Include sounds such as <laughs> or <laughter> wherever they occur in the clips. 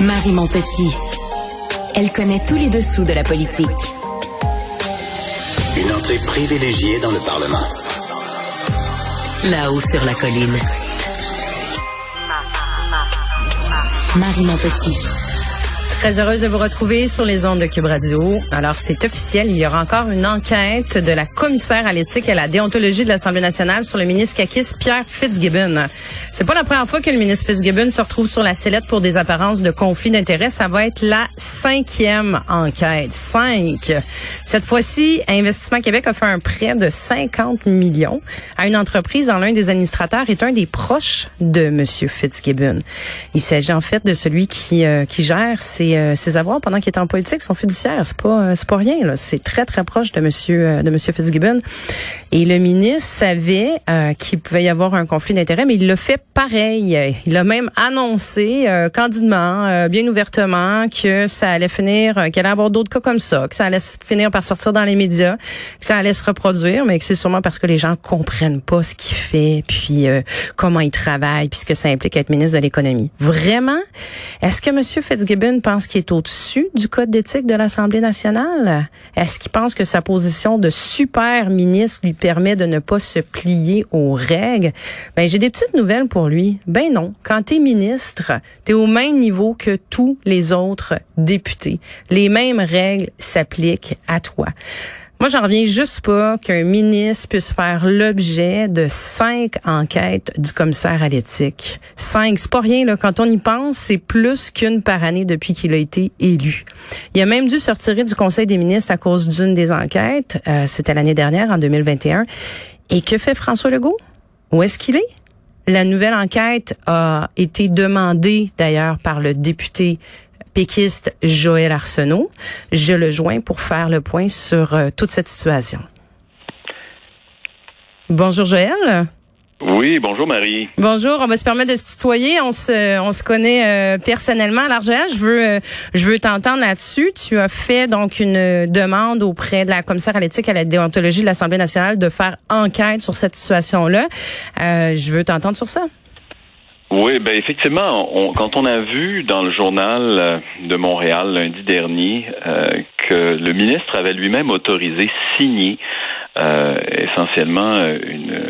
Marie Montpetit. Elle connaît tous les dessous de la politique. Une entrée privilégiée dans le Parlement. Là-haut sur la colline. Marie Montpetit. Très heureuse de vous retrouver sur les ondes de Cube Radio. Alors, c'est officiel. Il y aura encore une enquête de la commissaire à l'éthique et à la déontologie de l'Assemblée nationale sur le ministre Kakis Pierre Fitzgibbon. C'est pas la première fois que le ministre Fitzgibbon se retrouve sur la sellette pour des apparences de conflit d'intérêts. Ça va être la cinquième enquête. Cinq. Cette fois-ci, Investissement Québec a fait un prêt de 50 millions à une entreprise dont l'un des administrateurs est un des proches de Monsieur Fitzgibbon. Il s'agit en fait de celui qui, euh, qui gère ses euh, ses, avoirs pendant qu'il était en politique sont fiduciaires. C'est pas, euh, c'est pas rien. C'est très très proche de Monsieur euh, de Monsieur Fitzgibbon. Et le ministre savait qu'il pouvait y avoir un conflit d'intérêts, mais il l'a fait pareil. Il a même annoncé candidement, bien ouvertement, que ça allait finir, qu'il allait avoir d'autres cas comme ça, que ça allait finir par sortir dans les médias, que ça allait se reproduire, mais que c'est sûrement parce que les gens comprennent pas ce qu'il fait, puis comment il travaille, puis ce que ça implique être ministre de l'économie. Vraiment, est-ce que Monsieur Fitzgibbon pense qui est au-dessus du code d'éthique de l'Assemblée nationale? Est-ce qu'il pense que sa position de super ministre lui permet de ne pas se plier aux règles? Ben, j'ai des petites nouvelles pour lui. Ben non. Quand t'es ministre, t'es au même niveau que tous les autres députés. Les mêmes règles s'appliquent à toi. Moi, j'en reviens juste pas qu'un ministre puisse faire l'objet de cinq enquêtes du commissaire à l'éthique. Cinq, c'est pas rien, là. Quand on y pense, c'est plus qu'une par année depuis qu'il a été élu. Il a même dû se retirer du Conseil des ministres à cause d'une des enquêtes. Euh, C'était l'année dernière, en 2021. Et que fait François Legault? Où est-ce qu'il est? La nouvelle enquête a été demandée d'ailleurs par le député péquiste Joël Arsenault. Je le joins pour faire le point sur euh, toute cette situation. Bonjour Joël. Oui, bonjour Marie. Bonjour, on va se permettre de se tutoyer, on se on se connaît euh, personnellement. Alors Joël, je veux euh, je veux t'entendre là-dessus. Tu as fait donc une demande auprès de la commissaire à l'éthique et à la déontologie de l'Assemblée nationale de faire enquête sur cette situation-là. je veux t'entendre sur ça. Oui, ben effectivement, quand on a vu dans le journal euh, de Montréal lundi dernier euh, que le ministre avait lui-même autorisé, signé euh, essentiellement une,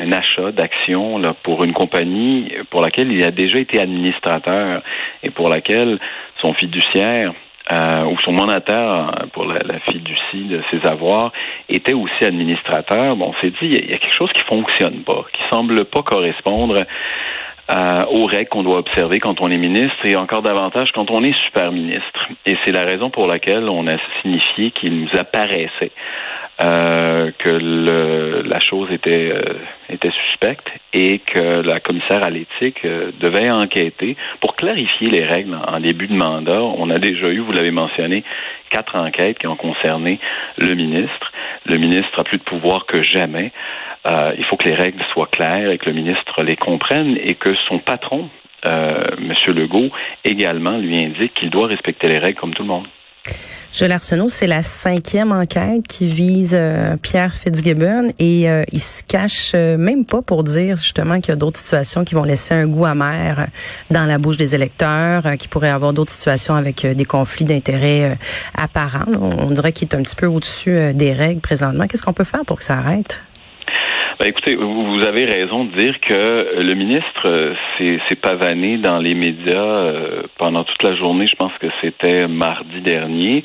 un achat d'actions pour une compagnie pour laquelle il a déjà été administrateur et pour laquelle son fiduciaire ou son mandataire pour la, la, fiducie de ses avoirs était aussi administrateur. Bon, on s'est dit, il y, a, quelque chose qui fonctionne pas, qui semble pas correspondre euh, aux règles qu'on doit observer quand on est ministre et encore davantage quand on est super ministre. Et c'est la raison pour laquelle on a signifié qu'il nous apparaissait euh, que le, la chose était euh, était suspecte et que la commissaire à l'éthique euh, devait enquêter pour clarifier les règles en, début de mandat. On a déjà eu, vous l'avez mentionné, quatre enquêtes qui ont concerné le ministre. Le ministre a plus de pouvoir que jamais. Euh, il faut que les règles soient claires et que le ministre les comprenne et que son patron, M. Legault, également lui indique qu'il doit respecter les règles comme tout le monde. Joël Arsenault, c'est la cinquième enquête qui vise euh, Pierre Fitzgibbon et euh, il se cache même pas pour dire justement qu'il y a d'autres situations qui vont laisser un goût amer dans la bouche des électeurs, qui pourraient avoir d'autres situations avec des conflits d'intérêts apparents. On dirait qu'il est un petit peu au-dessus des règles présentement. Qu'est-ce qu'on peut faire pour que ça arrête? Ben, écoutez, vous avez raison de dire que le ministre euh, s'est pavané dans les médias euh, pendant toute la journée. Je pense que c'était mardi dernier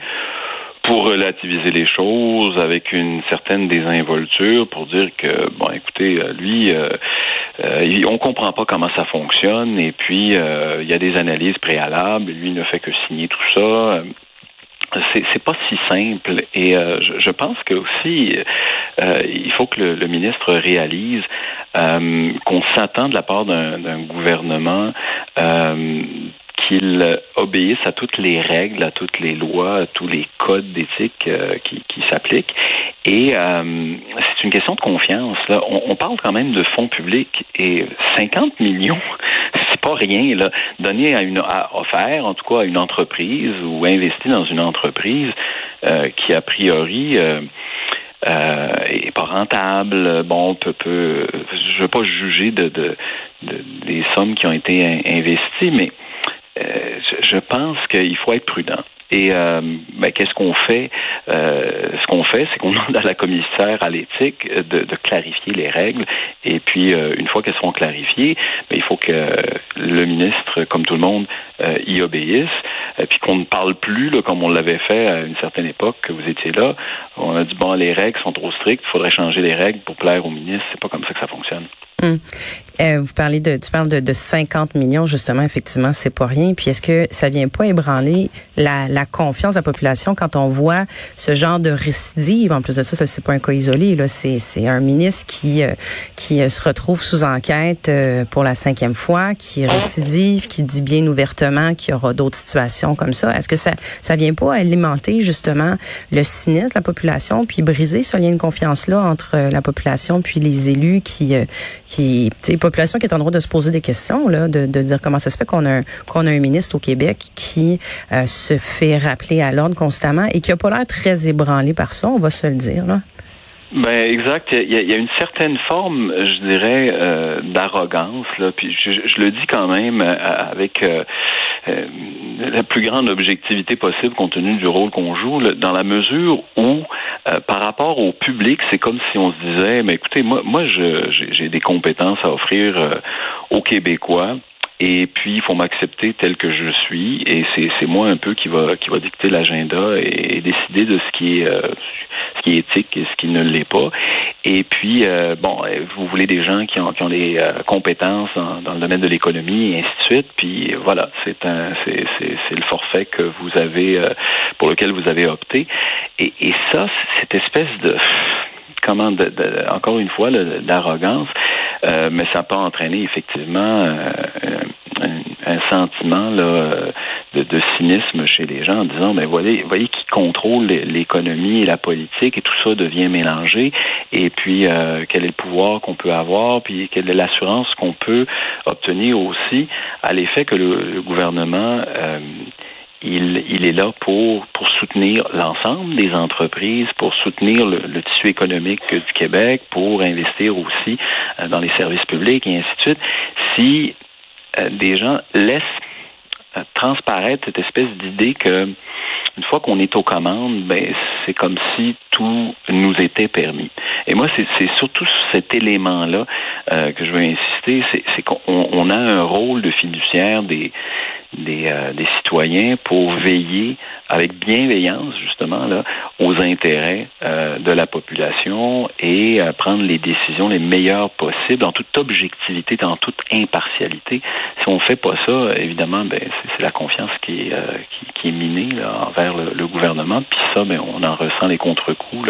pour relativiser les choses avec une certaine désinvolture, pour dire que bon, écoutez, euh, lui, euh, on comprend pas comment ça fonctionne, et puis il y a des analyses préalables, lui ne fait que signer tout ça c'est pas si simple et euh, je, pense que aussi euh, il faut que le, ministre réalise euh, qu'on s'attend de la part d'un gouvernement qu'il obéisse à toutes les règles, à toutes les lois, à tous les codes d'éthique qui, qui s'appliquent. Et c'est une question de confiance. Là. On, on, parle quand même de fonds publics et 50 millions, pas rien là. Donner à une à offert, en tout cas à une entreprise ou investir dans une entreprise euh, qui a priori euh, euh, est pas rentable. Bon, peut, peut je veux pas juger de, de, des sommes qui ont été investies, mais euh, je pense qu'il faut être prudent. Et euh, ben, qu'est-ce qu'on fait? Euh, Ce qu'on fait, c'est qu'on <laughs> demande à la commissaire à l'éthique de, clarifier les règles. Et puis, euh, une fois qu'elles seront clarifiées, ben, il faut que le ministre, comme tout le monde, y obéisse. Et puis qu'on ne parle plus, comme on l'avait fait à une certaine époque, que vous étiez là. On a dit bon, les règles sont trop strictes, il faudrait changer les règles pour plaire au ministre. C'est pas comme ça que ça fonctionne. Hum. Euh, vous parlez de, tu parles de, de 50 millions justement, effectivement, c'est pas rien. Puis est-ce que ça vient pas ébranler la, la, confiance de la population quand on voit ce genre de récidive? En plus de ça, ça c'est pas un cas isolé. Là, c'est, c'est un ministre qui euh, qui euh, se retrouve sous enquête euh, pour la cinquième fois, qui récidive, qui dit bien ouvertement qu'il y aura d'autres situations comme ça. Est-ce que ça ça vient pas alimenter justement le cynisme de la population, puis briser ce lien de confiance là entre la population puis les élus qui qui, tu population qui est en droit de se poser des questions, là, de, de dire comment ça se fait qu'on a, qu'on a un ministre au Québec qui euh, se fait rappeler à l'ordre constamment et qui a pas l'air très ébranlé par ça, on va se le dire, là. Ben exact. Il y, a, il y, a, une certaine forme, je dirais, euh, d'arrogance. Là. Puis je, je, le dis quand même euh, avec euh, euh, la plus grande objectivité possible compte tenu du rôle qu'on joue, dans la mesure où, euh, par rapport au public, c'est comme si on se disait, mais écoutez, moi, moi, j'ai des compétences à offrir aux Québécois. Et puis, il faut m'accepter tel que je suis. Et c'est moi un peu qui va qui va dicter l'agenda et, décider de ce qui est euh, ce qui est éthique et ce qui ne l'est pas. Et puis, euh, bon, vous voulez des gens qui ont, qui ont des euh, compétences dans, dans, le domaine de l'économie et ainsi de suite. Puis voilà, c'est un c'est le forfait que vous avez euh, pour lequel vous avez opté. Et, et ça, cette espèce de comment de, de, encore une fois d'arrogance, euh, mais ça peut entraîner effectivement euh, un, sentiment là, de, de, cynisme chez les gens en disant mais voyez, voyez qui contrôle l'économie et la politique et tout ça devient mélangé et puis euh, quel est le pouvoir qu'on peut avoir puis quelle est l'assurance qu'on peut obtenir aussi à l'effet que le, le gouvernement euh, il, il, est là pour, pour soutenir l'ensemble des entreprises, pour soutenir le, le, tissu économique du Québec, pour investir aussi euh, dans les services publics et ainsi de suite. Si euh, des gens laissent euh, transparaître cette espèce d'idée que une fois qu'on est aux commandes, ben c'est comme si tout nous était permis. Et moi, c'est surtout cet élément-là euh, que je veux insister, c'est qu'on on a un rôle de fiduciaire des euh, des, citoyens pour veiller avec bienveillance justement là aux intérêts euh, de la population et prendre les décisions les meilleures possibles en toute objectivité, en toute impartialité. Si on fait pas ça, évidemment, ben c'est la confiance qui est, qui, qui, est minée là, envers le, gouvernement. Puis ça, ben on en ressent les contre-coups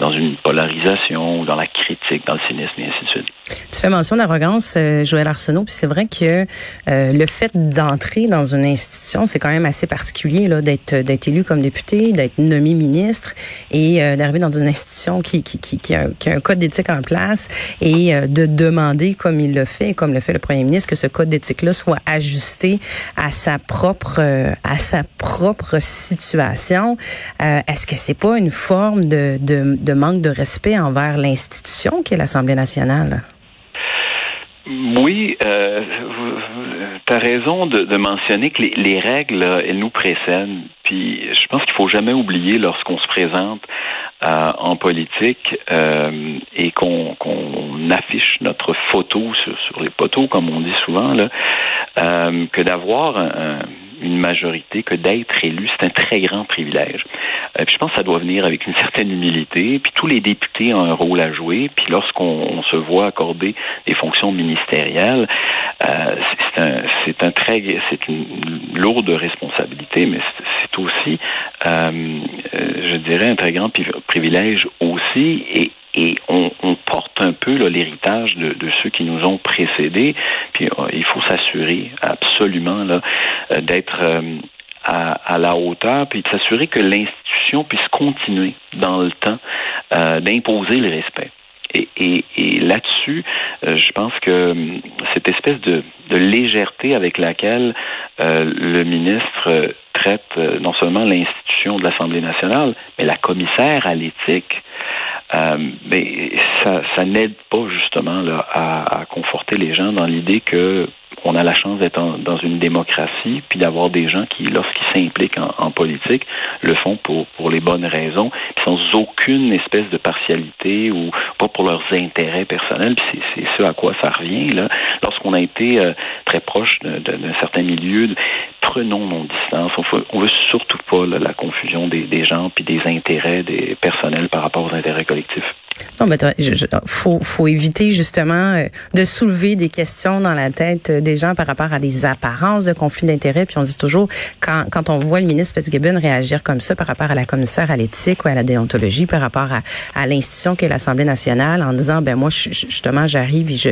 dans une polarisation, dans la critique, dans le cynisme et ainsi de suite. Tu fais mention d'arrogance, euh, Joël Arsenault, puis c'est vrai que euh, le fait d'entrer dans une institution, c'est quand même assez particulier d'être élu comme député, d'être nommé ministre et euh, d'arriver dans une institution qui qui, qui, qui, a, un, qui a un code d'éthique en place et euh, de demander, comme il le fait, comme le fait le premier ministre, que ce code d'éthique-là soit ajusté à sa propre euh, à sa propre situation. Est-ce que c'est pas une forme de, de, de manque de respect envers l'institution qui est l'Assemblée nationale? Oui, euh, tu as raison de, de, mentionner que les, les, règles, elles nous précèdent. Puis je pense qu'il faut jamais oublier lorsqu'on se présente euh, en politique euh, et qu'on qu affiche notre photo sur, sur, les poteaux, comme on dit souvent, là, euh, que d'avoir un, une majorité que d'être élu, c'est un très grand privilège. Euh, puis je pense que ça doit venir avec une certaine humilité. Puis tous les députés ont un rôle à jouer. Puis lorsqu'on se voit accorder des fonctions ministérielles, euh, c'est un, c'est un très, c'est une lourde responsabilité, mais c'est aussi, euh, je dirais, un très grand privilège aussi. Et, et on, porte un peu l'héritage de, ceux qui nous ont précédés. Puis euh, il faut s'assurer absolument euh, d'être euh, à, la hauteur, puis de s'assurer que l'institution puisse continuer dans le temps d'imposer le respect. Et, là-dessus, je pense que cette espèce de, légèreté avec laquelle le ministre traite non seulement l'institution de l'Assemblée nationale, mais la commissaire à l'éthique, euh, mais ça, ça n'aide pas justement là, à, à, conforter les gens dans l'idée que on a la chance d'être dans une démocratie, puis d'avoir des gens qui, lorsqu'ils s'impliquent en, politique, le font pour, pour les bonnes raisons, sans aucune espèce de partialité ou pas pour leurs intérêts personnels. Puis c'est ce à quoi ça revient là. Lorsqu'on a été euh, très proche d'un certain milieu, prenons nos distances. On veut, veut surtout pas la confusion des, des gens puis des intérêts des personnels par rapport aux intérêts collectifs. Non, mais il faut, faut éviter justement euh, de soulever des questions dans la tête des gens par rapport à des apparences de conflit d'intérêts. Puis on dit toujours, quand, quand on voit le ministre Fitzgibbon réagir comme ça par rapport à la commissaire à l'éthique ou à la déontologie, par rapport à, à l'institution qu'est l'Assemblée nationale, en disant, ben moi, justement, j'arrive et je...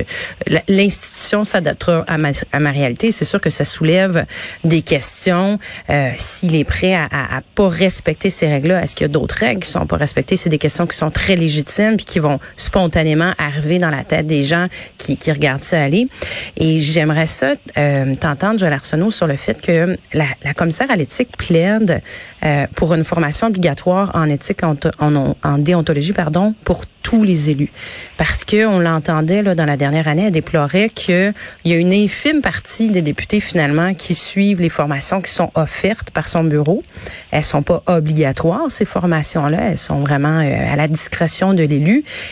L'institution s'adaptera à ma, à ma réalité. C'est sûr que ça soulève des questions. Euh, S'il est prêt à, à, à pas respecter ces règles-là, est-ce qu'il y a d'autres règles qui sont pas respectées? C'est des questions qui sont très légitimes puis qui vont spontanément arriver dans la tête des gens qui, regardent ça aller. Et j'aimerais ça euh, t'entendre, Joël Arsenault, sur le fait que la, la commissaire à l'éthique plaide euh, pour une formation obligatoire en éthique, en, en, en déontologie, pardon, pour tous les élus. Parce que on l'entendait là dans la dernière année, elle déplorait qu'il y a une infime partie des députés finalement qui suivent les formations qui sont offertes par son bureau. Elles sont pas obligatoires ces formations-là, elles sont vraiment euh, à la discrétion de l'élu.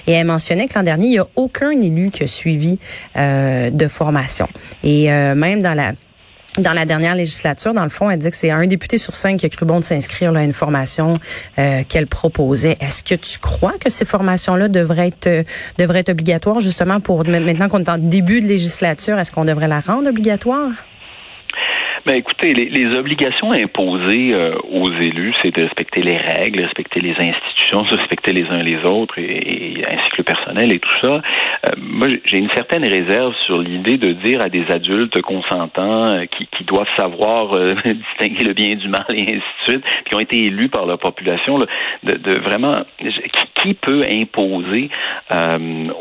Et elle mentionnait que l'an dernier, il y a aucun élu qui a suivi euh, de formation. Et euh, même dans la dans la dernière législature, dans le fond, elle dit que c'est un député sur cinq qui a cru bon de s'inscrire à une formation euh, qu'elle proposait. Est-ce que tu crois que ces formations-là devraient être devraient être obligatoires justement pour maintenant qu'on est en début de législature, est-ce qu'on devrait la rendre obligatoire? Ben écoutez, les, les obligations imposées euh, aux élus, c'est de respecter les règles, respecter les institutions, respecter les uns les autres, et, ainsi que le personnel et tout ça. Euh, moi, j'ai une certaine réserve sur l'idée de dire à des adultes consentants euh, qui, qui, doivent savoir <laughs> distinguer le bien du mal et ainsi de suite, qui ont été élus par la population, là, de, de, vraiment qui, peut imposer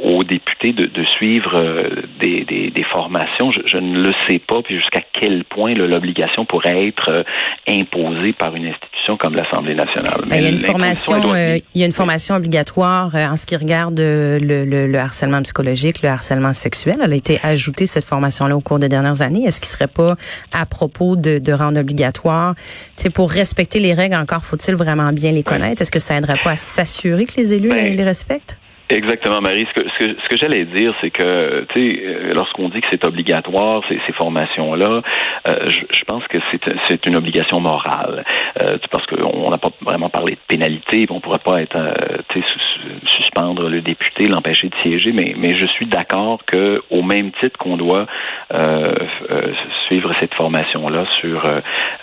aux députés de, de suivre des, des, des, formations? Je, je, ne le sais pas, puis jusqu'à quel point l'obligation pourrait être euh, imposée par une institution comme l'Assemblée nationale. Ben, il y a une formation, euh, il y a une formation obligatoire euh, en ce qui regarde le, le, harcèlement psychologique, le harcèlement sexuel. Elle a été ajoutée cette formation-là au cours des dernières années. Est-ce qu'il serait pas à propos de, de rendre obligatoire, tu pour respecter les règles encore faut-il vraiment bien les connaître Est-ce que ça aiderait pas à s'assurer que les élus ben, les respectent? Exactement, Marie. Ce que, ce que, ce que j'allais dire, c'est que, tu sais, euh, lorsqu'on dit que c'est obligatoire, ces, ces formations-là, euh, je, je, pense que c'est une obligation morale. Euh, parce qu'on n'a pas vraiment parlé de pénalité, on pourrait pas être, euh, tu sais, suspendre le député, l'empêcher de siéger, mais, mais je suis d'accord que, au même titre qu'on doit suivre cette formation-là sur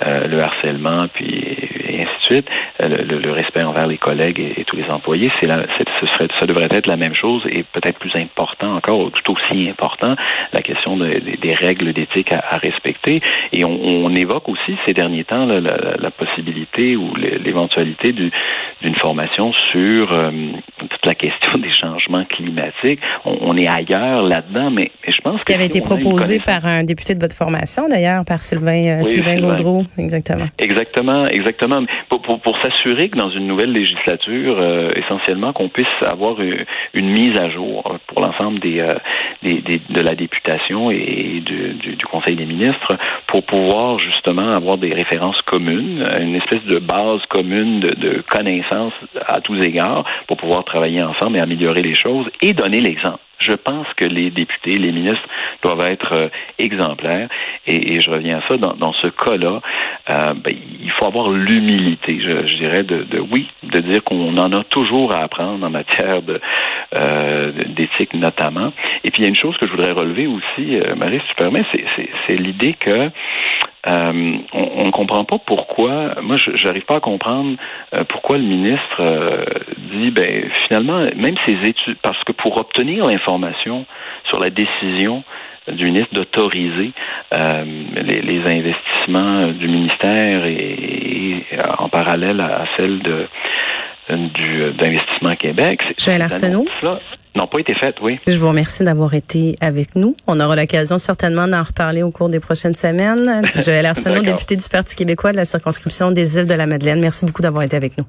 le harcèlement, puis et ainsi de suite, le, le, respect envers les collègues et, tous les employés, c'est ce serait, ça devrait être la même chose et peut-être plus important encore, tout aussi important, la question des règles d'éthique à, respecter. Et on, évoque aussi ces derniers temps la, possibilité ou l'éventualité d'une formation sur euh, toute la question des changements climatiques. On, est ailleurs là-dedans, mais, je pense que... Qui avait été proposé par un député de votre formation, d'ailleurs, par Sylvain, euh, Sylvain, Gaudreau, exactement. Exactement, exactement. Pour, s'assurer que dans une nouvelle législature, euh, essentiellement, qu'on puisse avoir une, mise à jour pour l'ensemble euh, de la députation et du, Conseil des ministres pour pouvoir justement avoir des références communes, une espèce de base commune de, de connaissances à tous égards pour pouvoir travailler ensemble et améliorer les choses et donner l'exemple. Je pense que les députés, les ministres doivent être euh, exemplaires. Et, et, je reviens à ça. Dans, dans ce cas-là, euh, ben, il faut avoir l'humilité, je, je, dirais, de, de, oui, de dire qu'on en a toujours à apprendre en matière de euh, d'éthique notamment. Et puis il y a une chose que je voudrais relever aussi, euh, Marie, si tu permets, c'est l'idée que euh, on ne comprend pas pourquoi. Moi, je n'arrive pas à comprendre euh, pourquoi le ministre euh, dit, ben finalement, même ces études, parce que pour obtenir l'information sur la décision du ministre d'autoriser les, les, investissements du ministère et, en parallèle à, celle de d'investissement Québec. Joël Arsenault n'ont pas été faites, oui. Je vous remercie d'avoir été avec nous. On aura l'occasion certainement d'en reparler au cours des prochaines semaines. <laughs> Joël Arsenault, député du Parti québécois de la circonscription des îles de la Madeleine. Merci beaucoup d'avoir été avec nous.